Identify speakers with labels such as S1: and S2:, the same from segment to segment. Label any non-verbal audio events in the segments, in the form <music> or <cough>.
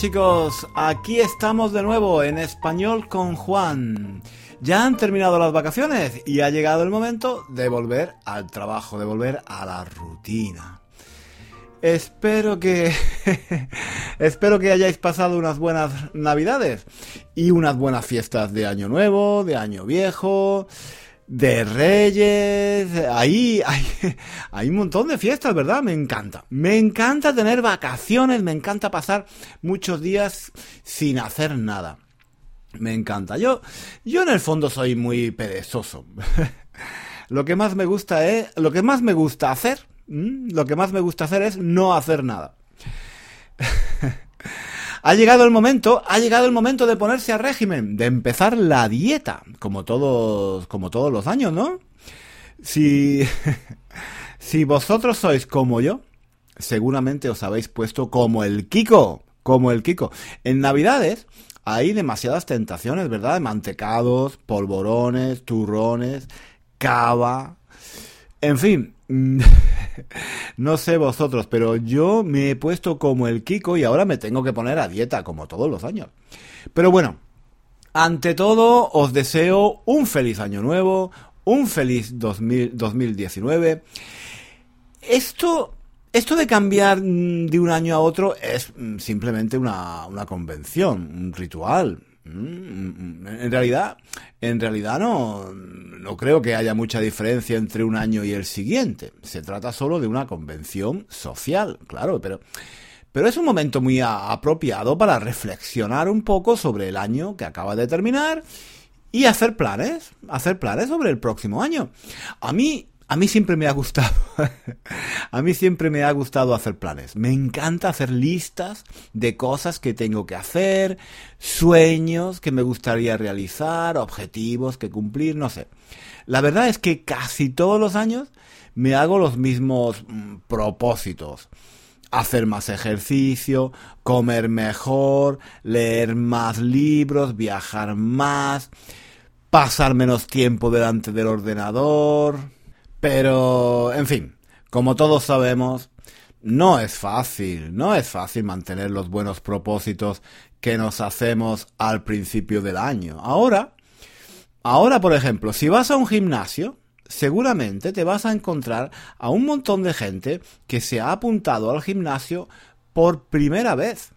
S1: Chicos, aquí estamos de nuevo en español con Juan. Ya han terminado las vacaciones y ha llegado el momento de volver al trabajo, de volver a la rutina. Espero que <laughs> espero que hayáis pasado unas buenas navidades y unas buenas fiestas de año nuevo, de año viejo, de Reyes, ahí hay, <laughs> hay un montón de fiestas, ¿verdad? Me encanta. Me encanta tener vacaciones, me encanta pasar muchos días sin hacer nada. Me encanta. Yo, yo en el fondo soy muy perezoso. <laughs> lo que más me gusta es, lo que más me gusta hacer, lo que más me gusta hacer es no hacer nada. <laughs> ha llegado el momento, ha llegado el momento de ponerse a régimen, de empezar la dieta, como todos, como todos los años, ¿no? Si, <laughs> si vosotros sois como yo, seguramente os habéis puesto como el Kiko, como el Kiko. En Navidades hay demasiadas tentaciones, ¿verdad? Mantecados, polvorones, turrones, cava. En fin, <laughs> no sé vosotros, pero yo me he puesto como el Kiko y ahora me tengo que poner a dieta, como todos los años. Pero bueno, ante todo os deseo un feliz año nuevo, un feliz 2019. Esto esto de cambiar mm, de un año a otro es mm, simplemente una, convención, un ritual. Mm, en realidad, en realidad no, no creo que haya mucha diferencia entre un año y el siguiente. Se trata solo de una convención social, claro, pero, pero es un momento muy apropiado para reflexionar un poco sobre el año que acaba de terminar y hacer planes, hacer planes sobre el próximo año. A mí a mí siempre me ha gustado, <laughs> a mí siempre me ha gustado hacer planes. Me encanta hacer listas de cosas que tengo que hacer, sueños que me gustaría realizar, objetivos que cumplir, no sé. La verdad es que casi todos los años me hago los mismos mm, propósitos. Hacer más ejercicio, comer mejor, leer más libros, viajar más, pasar menos tiempo delante del ordenador, pero, en fin, como todos sabemos, no es fácil, no es fácil mantener los buenos propósitos que nos hacemos al principio del año. Ahora, ahora, por ejemplo, si vas a un gimnasio, seguramente te vas a encontrar a un montón de gente que se ha apuntado al gimnasio por primera vez.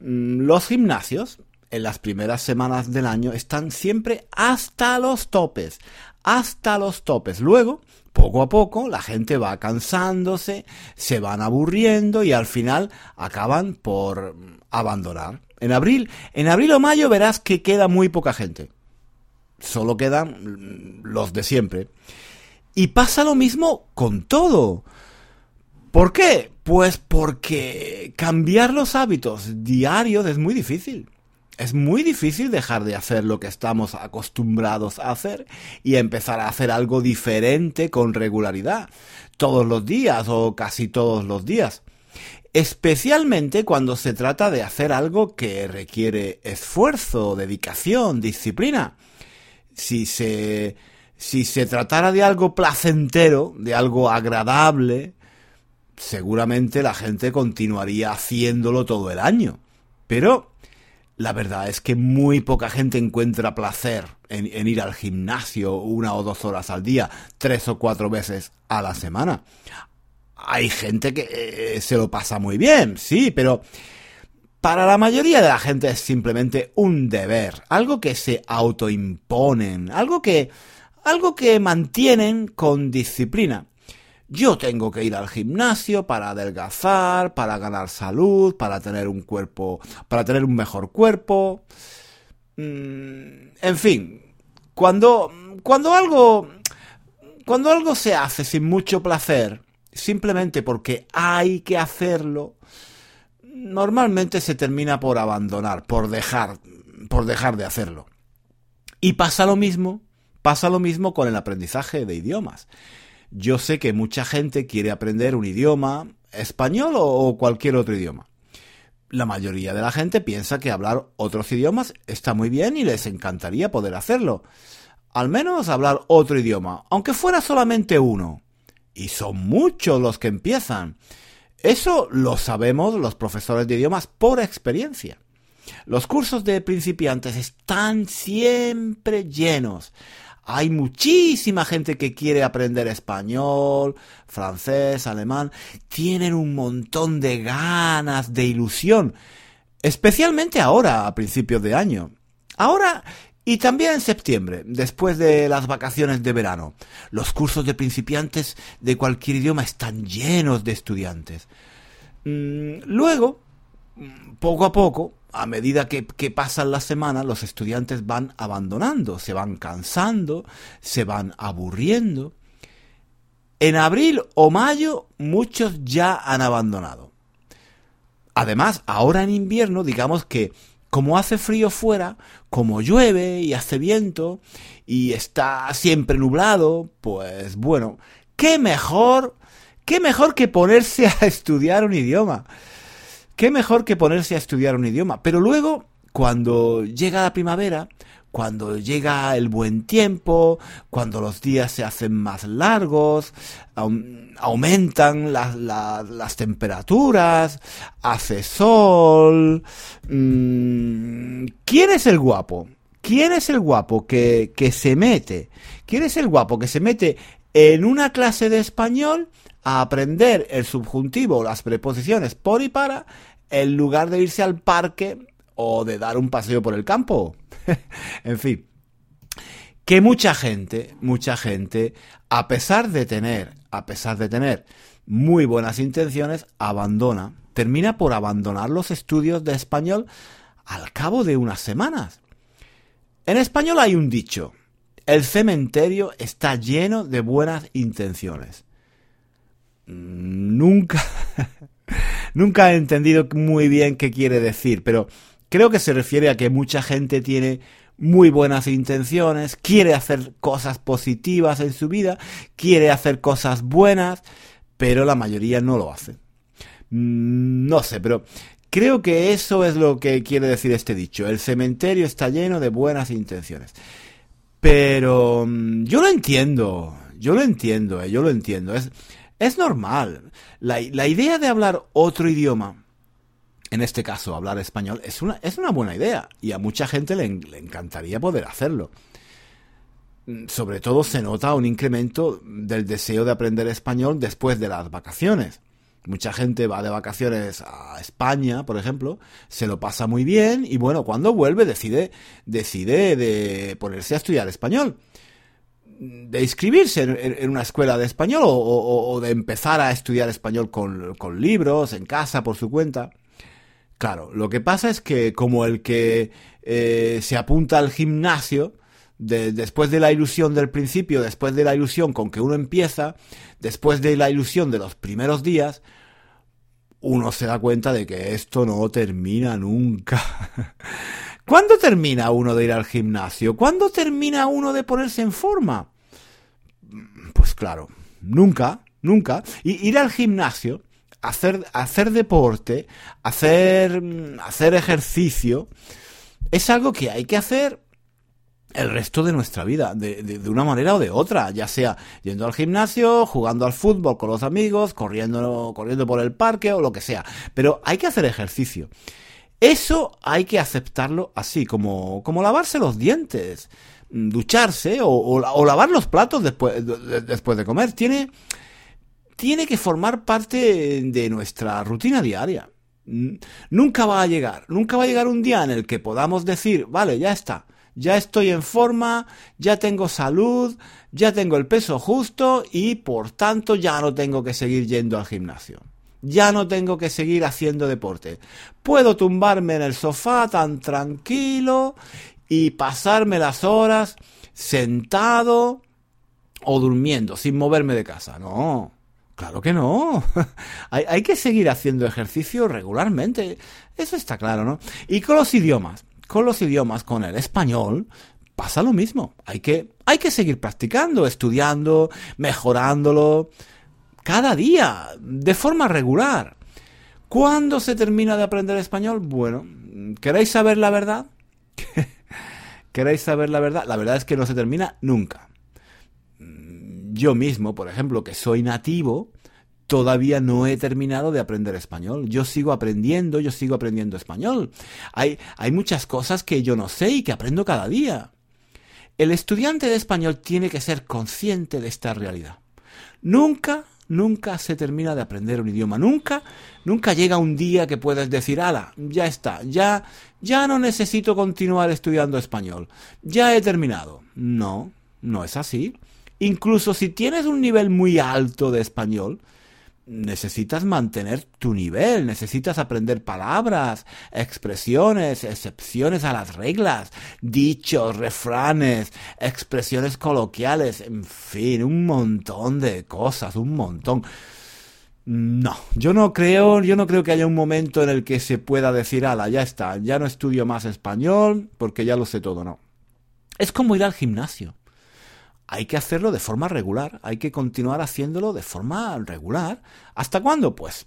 S1: Mm, los gimnasios en las primeras semanas del año están siempre hasta los topes, hasta los topes. Luego, poco a poco, la gente va cansándose, se van aburriendo y al final acaban por abandonar. En abril, en abril o mayo verás que queda muy poca gente. Solo quedan los de siempre. Y pasa lo mismo con todo. ¿Por qué? Pues porque cambiar los hábitos diarios es muy difícil. Es muy difícil dejar de hacer lo que estamos acostumbrados a hacer y empezar a hacer algo diferente con regularidad, todos los días o casi todos los días. Especialmente cuando se trata de hacer algo que requiere esfuerzo, dedicación, disciplina. Si se, si se tratara de algo placentero, de algo agradable, seguramente la gente continuaría haciéndolo todo el año. Pero la verdad es que muy poca gente encuentra placer en, ir al gimnasio una o dos horas al día, tres o cuatro veces a la semana. Hay gente que eh, se lo pasa muy bien, sí, pero para la mayoría de la gente es simplemente un deber, algo que se autoimponen, algo que algo que mantienen con disciplina. Yo tengo que ir al gimnasio para adelgazar, para ganar salud, para tener un cuerpo, para tener un mejor cuerpo. Mm, en fin, cuando, cuando algo, cuando algo se hace sin mucho placer, simplemente porque hay que hacerlo, normalmente se termina por abandonar, por dejar, por dejar de hacerlo. Y pasa lo mismo, pasa lo mismo con el aprendizaje de idiomas. Yo sé que mucha gente quiere aprender un idioma, español o cualquier otro idioma. La mayoría de la gente piensa que hablar otros idiomas está muy bien y les encantaría poder hacerlo. Al menos hablar otro idioma, aunque fuera solamente uno. Y son muchos los que empiezan. Eso lo sabemos los profesores de idiomas por experiencia. Los cursos de principiantes están siempre llenos. Hay muchísima gente que quiere aprender español, francés, alemán. Tienen un montón de ganas, de ilusión. Especialmente ahora, a principios de año. Ahora y también en septiembre, después de las vacaciones de verano. Los cursos de principiantes de cualquier idioma están llenos de estudiantes. Mm, luego, poco a poco, a medida que, pasan las semanas, los estudiantes van abandonando, se van cansando, se van aburriendo. En abril o mayo muchos ya han abandonado. Además, ahora en invierno, digamos que como hace frío fuera, como llueve y hace viento y está siempre nublado, pues bueno, qué mejor, qué mejor que ponerse a <laughs> estudiar un idioma qué mejor que ponerse a estudiar un idioma. Pero luego, cuando llega la primavera, cuando llega el buen tiempo, cuando los días se hacen más largos, aumentan las, temperaturas, hace sol. Mm, ¿Quién es el guapo? ¿Quién es el guapo que, que se mete? ¿Quién es el guapo que se mete en una clase de español a aprender el subjuntivo, las preposiciones por y para, en lugar de irse al parque o de dar un paseo por el campo. <laughs> en fin, que mucha gente, mucha gente, a pesar de tener, a pesar de tener muy buenas intenciones, abandona, termina por abandonar los estudios de español al cabo de unas semanas. En español hay un dicho, el cementerio está lleno de buenas intenciones nunca, <laughs> nunca he entendido muy bien qué quiere decir, pero creo que se refiere a que mucha gente tiene muy buenas intenciones, quiere hacer cosas positivas en su vida, quiere hacer cosas buenas, pero la mayoría no lo hace. Mm, no sé, pero creo que eso es lo que quiere decir este dicho. El cementerio está lleno de buenas intenciones. Pero mm, yo lo entiendo, yo lo entiendo, eh, yo lo entiendo. Es, es normal. La, idea de hablar otro idioma, en este caso hablar español, es una, es una buena idea y a mucha gente le, encantaría poder hacerlo. Sobre todo se nota un incremento del deseo de aprender español después de las vacaciones. Mucha gente va de vacaciones a España, por ejemplo, se lo pasa muy bien y bueno, cuando vuelve decide, decide de ponerse a estudiar español de inscribirse en, una escuela de español o, de empezar a estudiar español con, libros, en casa, por su cuenta. Claro, lo que pasa es que como el que eh, se apunta al gimnasio, después de la ilusión del principio, después de la ilusión con que uno empieza, después de la ilusión de los primeros días, uno se da cuenta de que esto no termina nunca. <laughs> ¿Cuándo termina uno de ir al gimnasio? ¿Cuándo termina uno de ponerse en forma? Pues claro, nunca, nunca. Y ir al gimnasio, hacer, hacer deporte, hacer, hacer ejercicio, es algo que hay que hacer el resto de nuestra vida, de, de, una manera o de otra, ya sea yendo al gimnasio, jugando al fútbol con los amigos, corriendo, corriendo por el parque o lo que sea. Pero hay que hacer ejercicio. Eso hay que aceptarlo así, como, como lavarse los dientes, ducharse o, lavar los platos después de, después de comer. Tiene, tiene que formar parte de nuestra rutina diaria. Nunca va a llegar, nunca va a llegar un día en el que podamos decir, vale, ya está, ya estoy en forma, ya tengo salud, ya tengo el peso justo y por tanto ya no tengo que seguir yendo al gimnasio. Ya no tengo que seguir haciendo deporte. Puedo tumbarme en el sofá tan tranquilo y pasarme las horas sentado o durmiendo sin moverme de casa. No, claro que no. <laughs> hay, hay, que seguir haciendo ejercicio regularmente. Eso está claro, ¿no? Y con los idiomas, con los idiomas, con el español, pasa lo mismo. Hay que, hay que seguir practicando, estudiando, mejorándolo cada día, de forma regular. ¿Cuándo se termina de aprender español? Bueno, ¿queréis saber la verdad? <laughs> ¿Queréis saber la verdad? La verdad es que no se termina nunca. Yo mismo, por ejemplo, que soy nativo, todavía no he terminado de aprender español. Yo sigo aprendiendo, yo sigo aprendiendo español. Hay, hay muchas cosas que yo no sé y que aprendo cada día. El estudiante de español tiene que ser consciente de esta realidad. Nunca, nunca se termina de aprender un idioma. Nunca, nunca llega un día que puedas decir, ala, ya está, ya, ya no necesito continuar estudiando español. Ya he terminado. No, no es así. Incluso si tienes un nivel muy alto de español, necesitas mantener tu nivel, necesitas aprender palabras, expresiones, excepciones a las reglas, dichos, refranes, expresiones coloquiales, en fin, un montón de cosas, un montón. No, yo no creo, yo no creo que haya un momento en el que se pueda decir, ala, ya está, ya no estudio más español porque ya lo sé todo, no. Es como ir al gimnasio hay que hacerlo de forma regular, hay que continuar haciéndolo de forma regular. ¿Hasta cuándo? Pues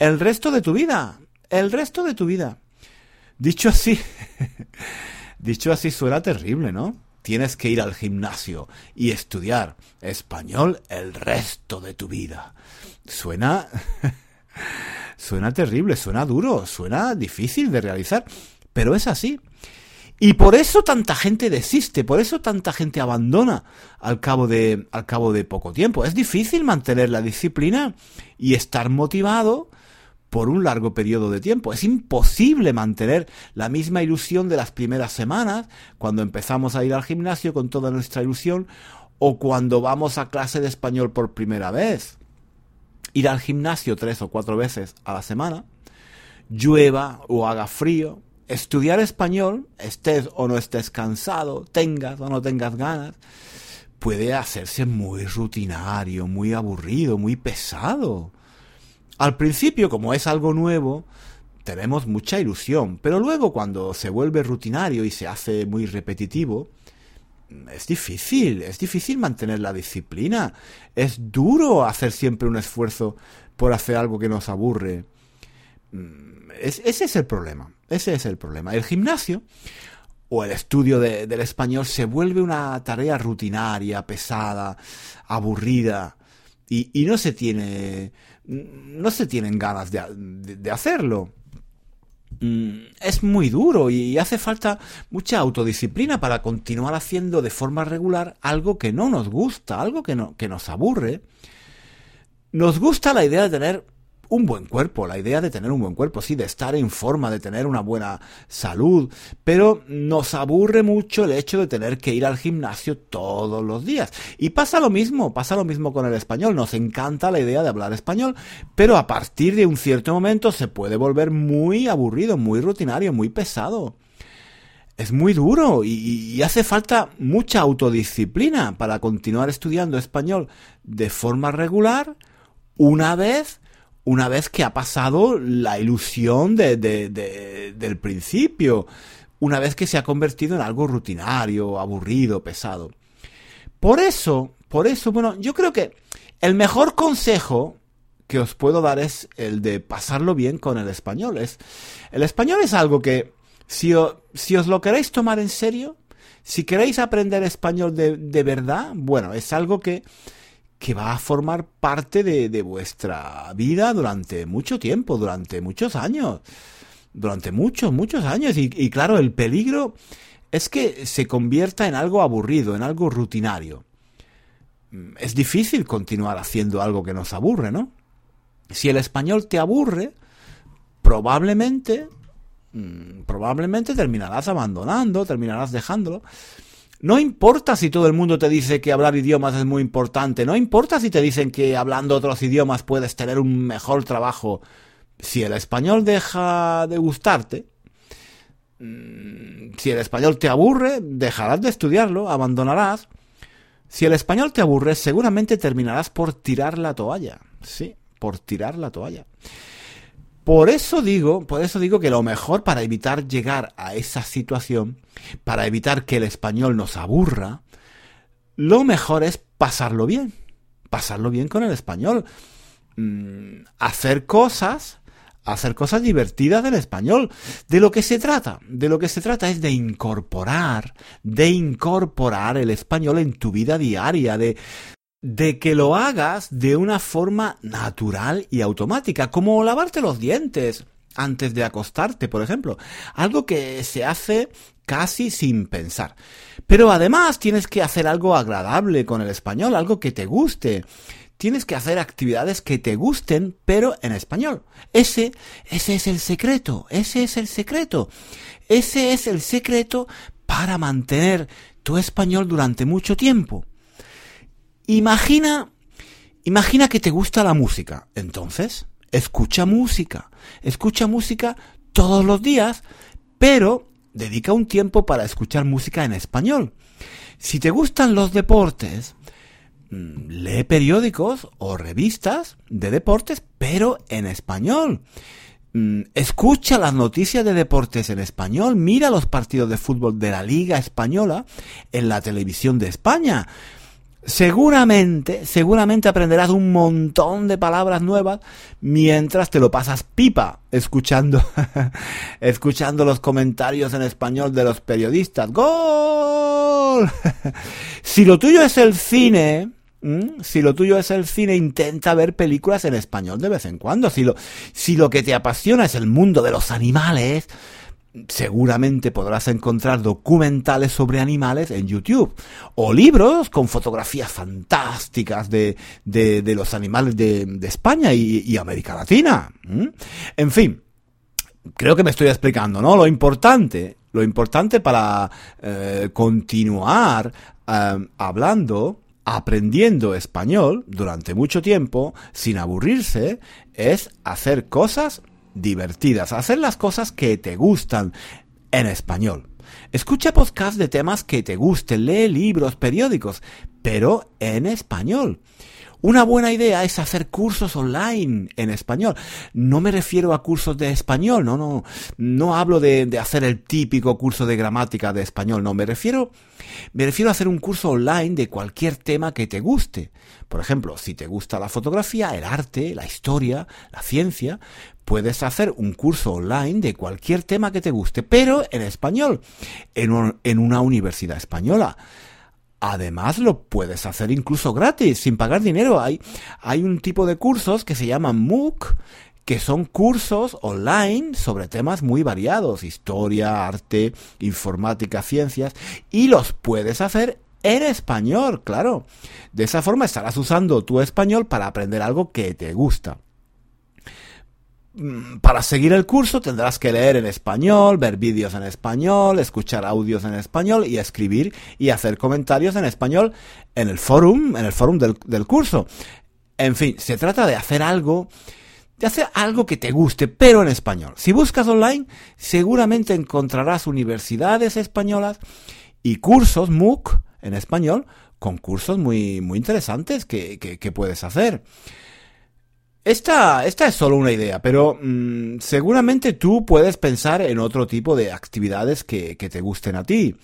S1: el resto de tu vida, el resto de tu vida. Dicho así, <laughs> dicho así suena terrible, ¿no? Tienes que ir al gimnasio y estudiar español el resto de tu vida. Suena <laughs> suena terrible, suena duro, suena difícil de realizar, pero es así. Y por eso tanta gente desiste, por eso tanta gente abandona al cabo de, al cabo de poco tiempo. Es difícil mantener la disciplina y estar motivado por un largo periodo de tiempo. Es imposible mantener la misma ilusión de las primeras semanas, cuando empezamos a ir al gimnasio con toda nuestra ilusión, o cuando vamos a clase de español por primera vez. Ir al gimnasio tres o cuatro veces a la semana, llueva o haga frío, estudiar español, estés o no estés cansado, tengas o no tengas ganas, puede hacerse muy rutinario, muy aburrido, muy pesado. Al principio, como es algo nuevo, tenemos mucha ilusión, pero luego cuando se vuelve rutinario y se hace muy repetitivo, es difícil, es difícil mantener la disciplina, es duro hacer siempre un esfuerzo por hacer algo que nos aburre. Mm, ese es el problema. Ese es el problema. El gimnasio o el estudio del español se vuelve una tarea rutinaria, pesada, aburrida y, no se tiene no se tienen ganas de, hacerlo. Mm, es muy duro y hace falta mucha autodisciplina para continuar haciendo de forma regular algo que no nos gusta, algo que, no, que nos aburre. Nos gusta la idea de tener un buen cuerpo, la idea de tener un buen cuerpo, sí, de estar en forma, de tener una buena salud, pero nos aburre mucho el hecho de tener que ir al gimnasio todos los días. Y pasa lo mismo, pasa lo mismo con el español, nos encanta la idea de hablar español, pero a partir de un cierto momento se puede volver muy aburrido, muy rutinario, muy pesado. Es muy duro y, hace falta mucha autodisciplina para continuar estudiando español de forma regular una vez una vez que ha pasado la ilusión de, del principio, una vez que se ha convertido en algo rutinario, aburrido, pesado. Por eso, por eso, bueno, yo creo que el mejor consejo que os puedo dar es el de pasarlo bien con el español. Es, el español es algo que, si, si os lo queréis tomar en serio, si queréis aprender español de, de verdad, bueno, es algo que que va a formar parte de, vuestra vida durante mucho tiempo, durante muchos años, durante muchos, muchos años. Y, y claro, el peligro es que se convierta en algo aburrido, en algo rutinario. Es difícil continuar haciendo algo que nos aburre, ¿no? Si el español te aburre, probablemente, mm, probablemente terminarás abandonando, terminarás dejándolo. No importa si todo el mundo te dice que hablar idiomas es muy importante, no importa si te dicen que hablando otros idiomas puedes tener un mejor trabajo. Si el español deja de gustarte, mm, si el español te aburre, dejarás de estudiarlo, abandonarás. Si el español te aburre, seguramente terminarás por tirar la toalla. Sí, por tirar la toalla. Por eso digo, por eso digo que lo mejor para evitar llegar a esa situación, para evitar que el español nos aburra, lo mejor es pasarlo bien. Pasarlo bien con el español. Mm, hacer cosas, hacer cosas divertidas del español. De lo que se trata, de lo que se trata es de incorporar, de incorporar el español en tu vida diaria, de, de que lo hagas de una forma natural y automática, como lavarte los dientes antes de acostarte, por ejemplo. Algo que se hace casi sin pensar. Pero además tienes que hacer algo agradable con el español, algo que te guste. Tienes que hacer actividades que te gusten, pero en español. Ese, ese es el secreto, ese es el secreto. Ese es el secreto para mantener tu español durante mucho tiempo. Imagina, imagina que te gusta la música. Entonces, escucha música. Escucha música todos los días, pero dedica un tiempo para escuchar música en español. Si te gustan los deportes, mm, lee periódicos o revistas de deportes, pero en español. Mm, escucha las noticias de deportes en español, mira los partidos de fútbol de la Liga Española en la televisión de España. Seguramente, seguramente aprenderás un montón de palabras nuevas mientras te lo pasas pipa escuchando, <laughs> escuchando los comentarios en español de los periodistas. ¡Gol! <laughs> si lo tuyo es el cine, si lo tuyo es el cine, intenta ver películas en español de vez en cuando. Si lo, si lo que te apasiona es el mundo de los animales, seguramente podrás encontrar documentales sobre animales en YouTube o libros con fotografías fantásticas de, de, los animales de, España y, América Latina. En fin, creo que me estoy explicando, ¿no? Lo importante, lo importante para eh, continuar eh, hablando aprendiendo español durante mucho tiempo sin aburrirse es hacer cosas divertidas, hacer las cosas que te gustan en español. Escucha podcasts de temas que te gusten, lee libros, periódicos, pero en español. Una buena idea es hacer cursos online en español. No me refiero a cursos de español, no, no, no hablo de, hacer el típico curso de gramática de español, no, me refiero, me refiero a hacer un curso online de cualquier tema que te guste. Por ejemplo, si te gusta la fotografía, el arte, la historia, la ciencia, puedes hacer un curso online de cualquier tema que te guste, pero en español, en, en una universidad española. Además lo puedes hacer incluso gratis, sin pagar dinero. Hay, hay un tipo de cursos que se llaman MOOC, que son cursos online sobre temas muy variados, historia, arte, informática, ciencias, y los puedes hacer en español, claro. De esa forma estarás usando tu español para aprender algo que te gusta. Mm, para seguir el curso tendrás que leer en español, ver vídeos en español, escuchar audios en español y escribir y hacer comentarios en español en el forum, en el del, curso. En fin, se trata de hacer algo, de hacer algo que te guste, pero en español. Si buscas online, seguramente encontrarás universidades españolas y cursos MOOC en español con cursos muy, muy interesantes que puedes hacer. Esta, esta es solo una idea, pero mm, seguramente tú puedes pensar en otro tipo de actividades que, que te gusten a ti.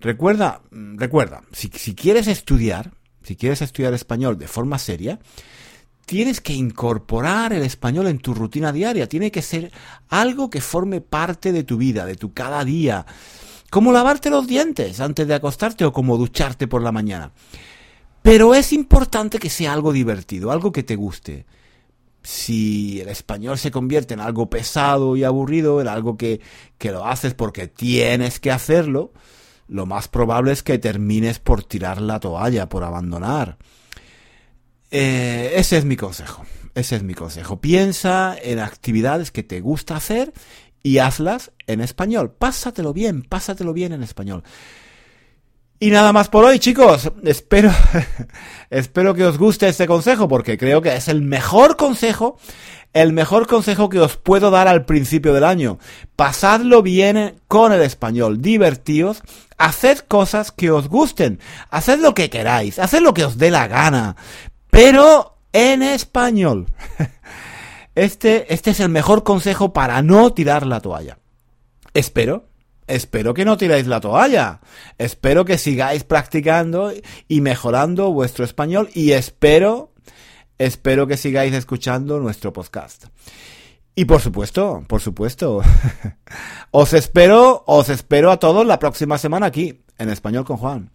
S1: Recuerda, mm, recuerda, si, si quieres estudiar, si quieres estudiar español de forma seria, tienes que incorporar el español en tu rutina diaria. Tiene que ser algo que forme parte de tu vida, de tu cada día. Como lavarte los dientes antes de acostarte o como ducharte por la mañana. Pero es importante que sea algo divertido, algo que te guste si el español se convierte en algo pesado y aburrido, en algo que, que lo haces porque tienes que hacerlo, lo más probable es que termines por tirar la toalla, por abandonar. Eh, ese es mi consejo. Ese es mi consejo. Piensa en actividades que te gusta hacer y hazlas en español. Pásatelo bien, pásatelo bien en español. Y nada más por hoy, chicos. Espero, <laughs> espero que os guste este consejo porque creo que es el mejor consejo, el mejor consejo que os puedo dar al principio del año. Pasadlo bien con el español, divertíos, haced cosas que os gusten, haced lo que queráis, haced lo que os dé la gana, pero en español. <laughs> Este, este es el mejor consejo para no tirar la toalla. Espero espero que no tiráis la toalla. Espero que sigáis practicando y mejorando vuestro español y espero, espero que sigáis escuchando nuestro podcast. Y por supuesto, por supuesto, <laughs> os espero, os espero a todos la próxima semana aquí, en Español con Juan.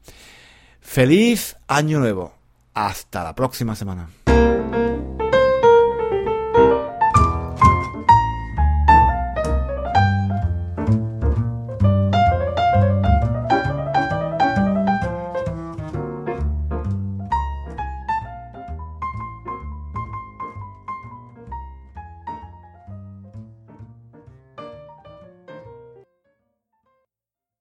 S1: Feliz año nuevo. Hasta la próxima semana.